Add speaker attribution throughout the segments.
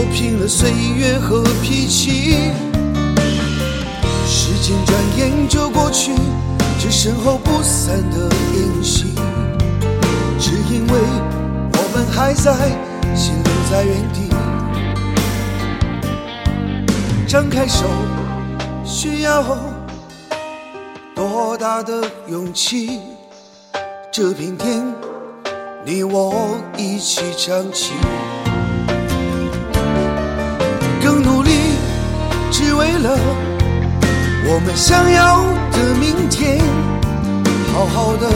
Speaker 1: 磨平了岁月和脾气。时间转眼就过去，这身后不散的宴席，只因为我们还在，心留在原地。张开手，需要多大的勇气？这片天，你我一起撑起，了我们想要的明天。好好的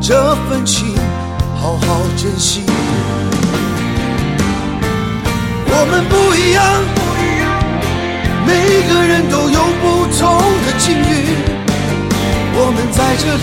Speaker 1: 这份情，好好珍惜。我们不一样，每个人都有不同的境遇。我们在这里，